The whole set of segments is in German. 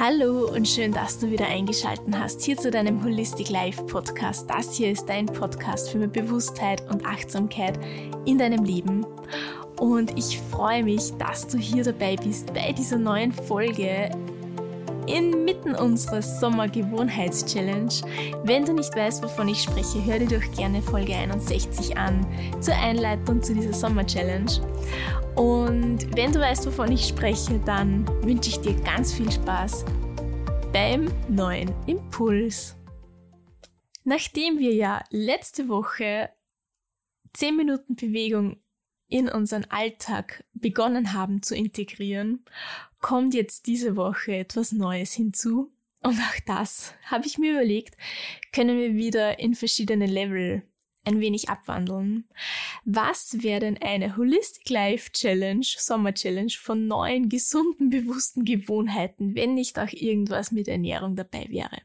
Hallo und schön, dass du wieder eingeschaltet hast hier zu deinem Holistic Life Podcast. Das hier ist dein Podcast für mehr Bewusstheit und Achtsamkeit in deinem Leben. Und ich freue mich, dass du hier dabei bist bei dieser neuen Folge inmitten unserer Sommergewohnheitschallenge. Wenn du nicht weißt, wovon ich spreche, hör dir doch gerne Folge 61 an zur Einleitung zu dieser Sommer-Challenge. Und wenn du weißt, wovon ich spreche, dann wünsche ich dir ganz viel Spaß beim neuen Impuls. Nachdem wir ja letzte Woche 10 Minuten Bewegung in unseren Alltag begonnen haben zu integrieren, kommt jetzt diese Woche etwas Neues hinzu. Und auch das habe ich mir überlegt, können wir wieder in verschiedene Level ein wenig abwandeln. Was wäre denn eine Holistic Life Challenge, Sommer Challenge von neuen, gesunden, bewussten Gewohnheiten, wenn nicht auch irgendwas mit Ernährung dabei wäre?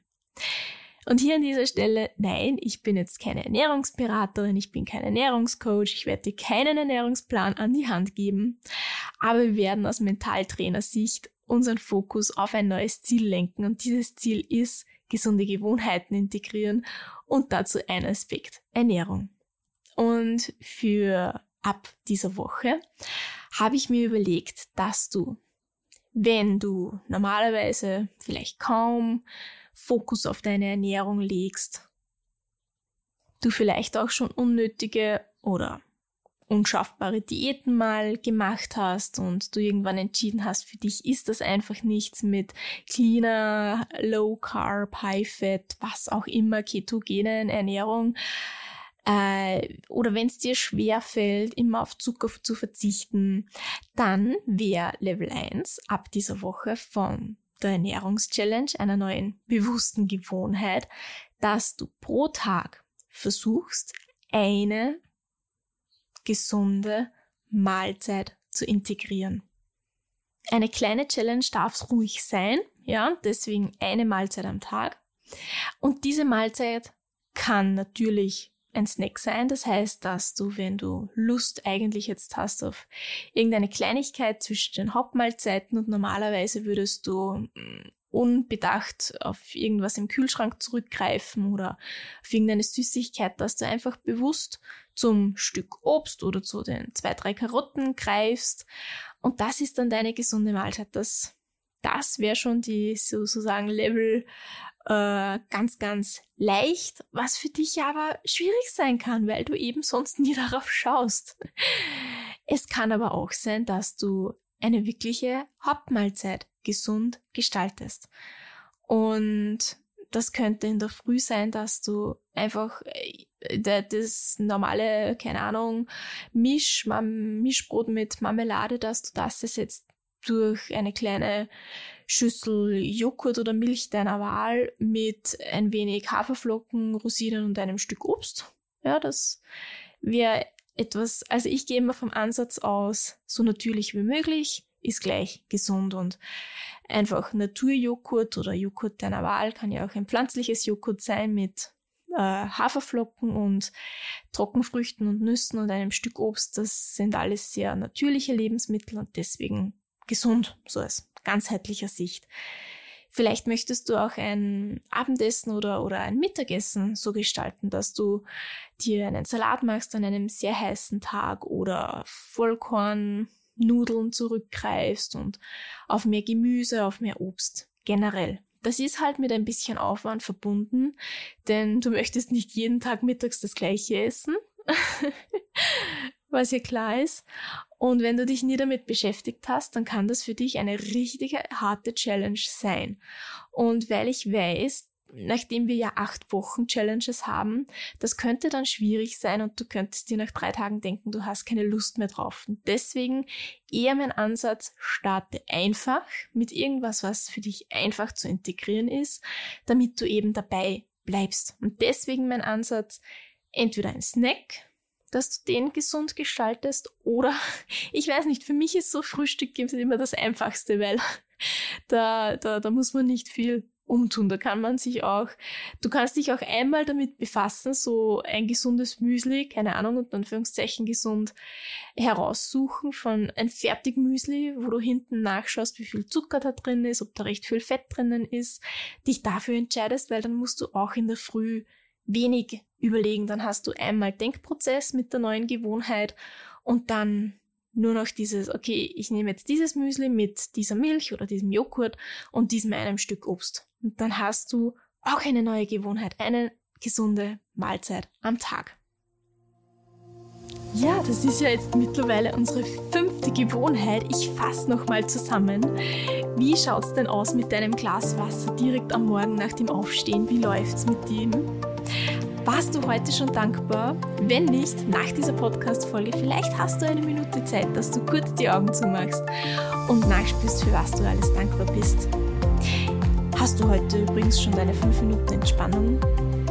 Und hier an dieser Stelle, nein, ich bin jetzt keine Ernährungsberaterin, ich bin kein Ernährungscoach, ich werde dir keinen Ernährungsplan an die Hand geben, aber wir werden aus Mentaltrainer-Sicht unseren Fokus auf ein neues Ziel lenken und dieses Ziel ist, gesunde Gewohnheiten integrieren und dazu ein Aspekt, Ernährung. Und für ab dieser Woche habe ich mir überlegt, dass du, wenn du normalerweise vielleicht kaum Fokus auf deine Ernährung legst, du vielleicht auch schon unnötige oder unschaffbare Diäten mal gemacht hast und du irgendwann entschieden hast, für dich ist das einfach nichts mit cleaner, low carb, high fat, was auch immer, ketogenen Ernährung. Äh, oder wenn es dir schwer fällt, immer auf Zucker zu verzichten, dann wäre Level 1 ab dieser Woche von der Ernährungschallenge, einer neuen bewussten Gewohnheit, dass du pro Tag versuchst, eine gesunde Mahlzeit zu integrieren. Eine kleine Challenge darf es ruhig sein, ja, deswegen eine Mahlzeit am Tag. Und diese Mahlzeit kann natürlich ein Snack sein. Das heißt, dass du, wenn du Lust eigentlich jetzt hast auf irgendeine Kleinigkeit zwischen den Hauptmahlzeiten und normalerweise würdest du mm, unbedacht auf irgendwas im Kühlschrank zurückgreifen oder auf irgendeine Süßigkeit, dass du einfach bewusst zum Stück Obst oder zu den zwei, drei Karotten greifst. Und das ist dann deine gesunde Mahlzeit. Das, das wäre schon die sozusagen Level äh, ganz, ganz leicht, was für dich aber schwierig sein kann, weil du eben sonst nie darauf schaust. Es kann aber auch sein, dass du eine wirkliche Hauptmahlzeit gesund gestaltest. Und das könnte in der Früh sein, dass du einfach äh, das normale, keine Ahnung, Misch, Mischbrot mit Marmelade, dass du das ersetzt durch eine kleine Schüssel Joghurt oder Milch deiner Wahl mit ein wenig Haferflocken, Rosinen und einem Stück Obst. Ja, das wäre etwas, also ich gehe immer vom Ansatz aus, so natürlich wie möglich, ist gleich gesund und einfach Naturjoghurt oder Joghurt deiner Wahl kann ja auch ein pflanzliches Joghurt sein mit äh, Haferflocken und Trockenfrüchten und Nüssen und einem Stück Obst. Das sind alles sehr natürliche Lebensmittel und deswegen gesund, so als ganzheitlicher Sicht. Vielleicht möchtest du auch ein Abendessen oder, oder ein Mittagessen so gestalten, dass du dir einen Salat machst an einem sehr heißen Tag oder Vollkornnudeln zurückgreifst und auf mehr Gemüse, auf mehr Obst generell. Das ist halt mit ein bisschen Aufwand verbunden, denn du möchtest nicht jeden Tag mittags das gleiche essen, was ja klar ist. Und wenn du dich nie damit beschäftigt hast, dann kann das für dich eine richtige harte Challenge sein. Und weil ich weiß, nachdem wir ja acht Wochen Challenges haben, das könnte dann schwierig sein und du könntest dir nach drei Tagen denken, du hast keine Lust mehr drauf. Und deswegen eher mein Ansatz, starte einfach mit irgendwas, was für dich einfach zu integrieren ist, damit du eben dabei bleibst. Und deswegen mein Ansatz, entweder ein Snack, dass du den gesund gestaltest oder ich weiß nicht, für mich ist so Frühstück immer das Einfachste, weil da, da, da muss man nicht viel umtun. Da kann man sich auch, du kannst dich auch einmal damit befassen, so ein gesundes Müsli, keine Ahnung, unter Anführungszeichen gesund, heraussuchen von ein Fertigmüsli, wo du hinten nachschaust, wie viel Zucker da drin ist, ob da recht viel Fett drinnen ist, dich dafür entscheidest, weil dann musst du auch in der Früh wenig überlegen. Dann hast du einmal Denkprozess mit der neuen Gewohnheit und dann nur noch dieses, okay, ich nehme jetzt dieses Müsli mit dieser Milch oder diesem Joghurt und diesem einem Stück Obst. Und dann hast du auch eine neue Gewohnheit, eine gesunde Mahlzeit am Tag. Ja, das ist ja jetzt mittlerweile unsere fünfte Gewohnheit. Ich fasse nochmal zusammen. Wie schaut es denn aus mit deinem Glas Wasser direkt am Morgen nach dem Aufstehen? Wie läuft es mit dem? Warst du heute schon dankbar? Wenn nicht, nach dieser Podcast-Folge, vielleicht hast du eine Minute Zeit, dass du kurz die Augen zumachst und nachspürst, für was du alles dankbar bist. Hast du heute übrigens schon deine 5 Minuten Entspannung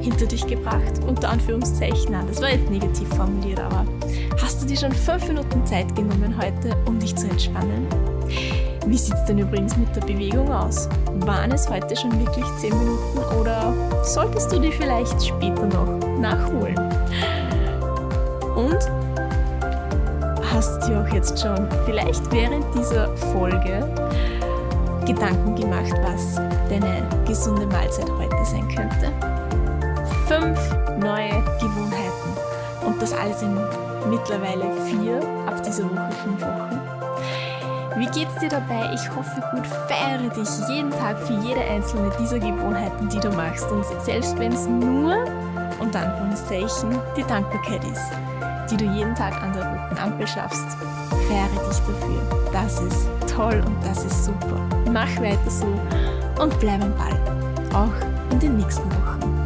hinter dich gebracht? Unter Anführungszeichen, das war jetzt negativ formuliert, aber hast du dir schon 5 Minuten Zeit genommen heute, um dich zu entspannen? Wie sieht es denn übrigens mit der Bewegung aus? Waren es heute schon wirklich 10 Minuten oder solltest du die vielleicht später noch nachholen? Und hast dir auch jetzt schon vielleicht während dieser Folge Gedanken gemacht, was deine gesunde Mahlzeit heute sein könnte? Fünf neue Gewohnheiten und das alles in mittlerweile vier, ab dieser Woche fünf Wochen. Wie geht's dir dabei? Ich hoffe gut, feiere dich jeden Tag für jede einzelne dieser Gewohnheiten, die du machst. Und selbst wenn es nur, unter Anführungszeichen, die Dankbarkeit ist, die du jeden Tag an der roten Ampel schaffst, feiere dich dafür. Das ist toll und das ist super. Mach weiter so und bleib am Ball. Auch in den nächsten Wochen.